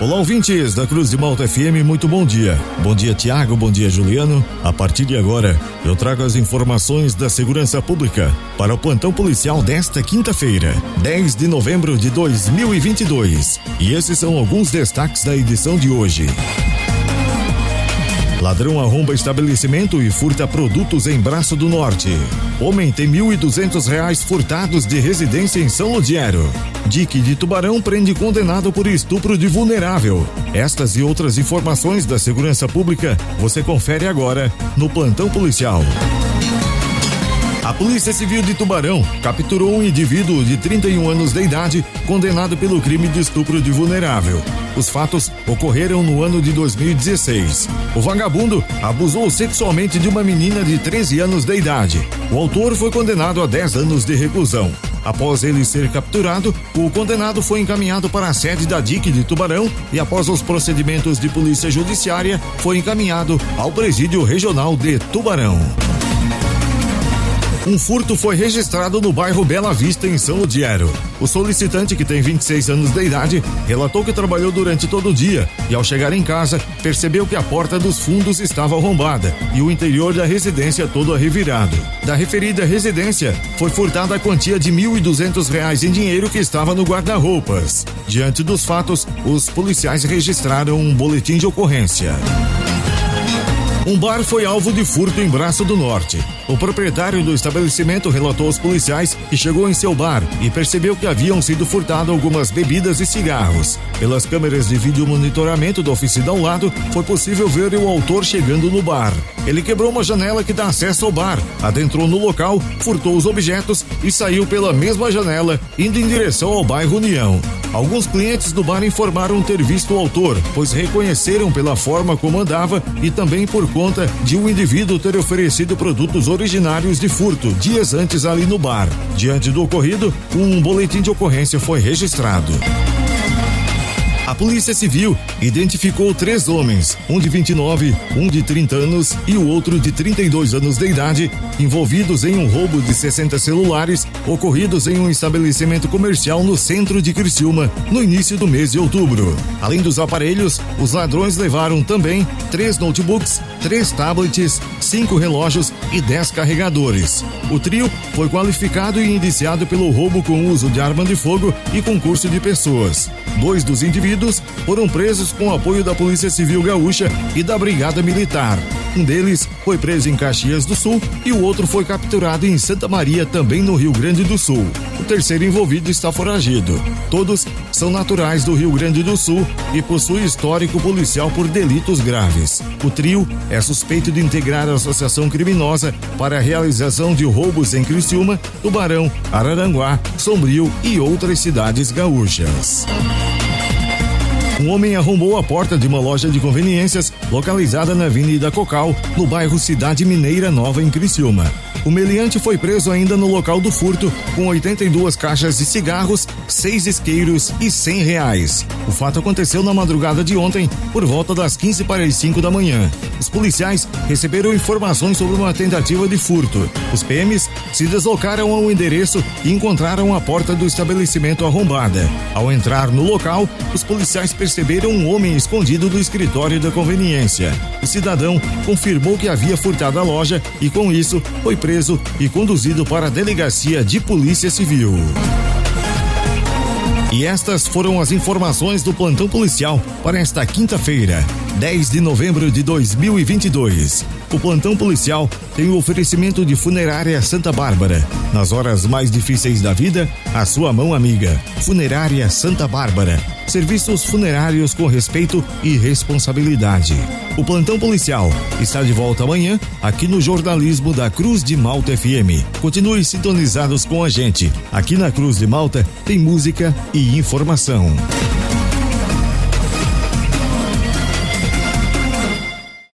Olá, ouvintes da Cruz de Malta FM, muito bom dia. Bom dia, Tiago, bom dia, Juliano. A partir de agora, eu trago as informações da segurança pública para o plantão policial desta quinta-feira, 10 de novembro de 2022. E esses são alguns destaques da edição de hoje. Ladrão arromba estabelecimento e furta produtos em Braço do Norte. Homem tem R$ 1.200 furtados de residência em São Ludiero. Dique de Tubarão prende condenado por estupro de vulnerável. Estas e outras informações da segurança pública você confere agora no Plantão Policial. A Polícia Civil de Tubarão capturou um indivíduo de 31 anos de idade condenado pelo crime de estupro de vulnerável. Os fatos ocorreram no ano de 2016. O vagabundo abusou sexualmente de uma menina de 13 anos de idade. O autor foi condenado a 10 anos de reclusão. Após ele ser capturado, o condenado foi encaminhado para a sede da DIC de Tubarão e, após os procedimentos de polícia judiciária, foi encaminhado ao Presídio Regional de Tubarão. Um furto foi registrado no bairro Bela Vista, em São Ludiero. O solicitante, que tem 26 anos de idade, relatou que trabalhou durante todo o dia e, ao chegar em casa, percebeu que a porta dos fundos estava arrombada e o interior da residência todo revirado. Da referida residência, foi furtada a quantia de R$ 1.200 em dinheiro que estava no guarda-roupas. Diante dos fatos, os policiais registraram um boletim de ocorrência. Um bar foi alvo de furto em Braço do Norte. O proprietário do estabelecimento relatou aos policiais que chegou em seu bar e percebeu que haviam sido furtadas algumas bebidas e cigarros. Pelas câmeras de vídeo monitoramento da oficina ao lado, foi possível ver o autor chegando no bar. Ele quebrou uma janela que dá acesso ao bar, adentrou no local, furtou os objetos e saiu pela mesma janela, indo em direção ao bairro União. Alguns clientes do bar informaram ter visto o autor, pois reconheceram pela forma como andava e também por conta de um indivíduo ter oferecido produtos originários de furto dias antes ali no bar. Diante do ocorrido, um boletim de ocorrência foi registrado. A Polícia Civil identificou três homens, um de 29, um de 30 anos e o outro de 32 anos de idade, envolvidos em um roubo de 60 celulares ocorridos em um estabelecimento comercial no centro de Criciúma no início do mês de outubro. Além dos aparelhos, os ladrões levaram também três notebooks, três tablets, cinco relógios e dez carregadores. O trio foi qualificado e indiciado pelo roubo com uso de arma de fogo e concurso de pessoas. Dois dos indivíduos foram presos com apoio da Polícia Civil Gaúcha e da Brigada Militar. Um deles foi preso em Caxias do Sul e o outro foi capturado em Santa Maria, também no Rio Grande do Sul. O terceiro envolvido está foragido. Todos são naturais do Rio Grande do Sul e possuem histórico policial por delitos graves. O trio é suspeito de integrar a associação criminosa para a realização de roubos em Criciúma, Tubarão, Araranguá, Sombrio e outras cidades gaúchas. Um homem arrombou a porta de uma loja de conveniências localizada na Avenida Cocal, no bairro Cidade Mineira Nova, em Criciúma. O meliante foi preso ainda no local do furto, com 82 caixas de cigarros, seis isqueiros e 100 reais. O fato aconteceu na madrugada de ontem, por volta das 15 para as 5 da manhã. Os policiais receberam informações sobre uma tentativa de furto. Os PMs se deslocaram ao endereço e encontraram a porta do estabelecimento arrombada. Ao entrar no local, os policiais perceberam um homem escondido do escritório da conveniência. O cidadão confirmou que havia furtado a loja e, com isso, foi preso e conduzido para a delegacia de Polícia Civil. E estas foram as informações do plantão policial para esta quinta-feira, 10 de novembro de 2022. O plantão policial tem o oferecimento de Funerária Santa Bárbara. Nas horas mais difíceis da vida, a sua mão amiga. Funerária Santa Bárbara. Serviços funerários com respeito e responsabilidade. O plantão policial está de volta amanhã aqui no jornalismo da Cruz de Malta FM. Continue sintonizados com a gente. Aqui na Cruz de Malta tem música e informação.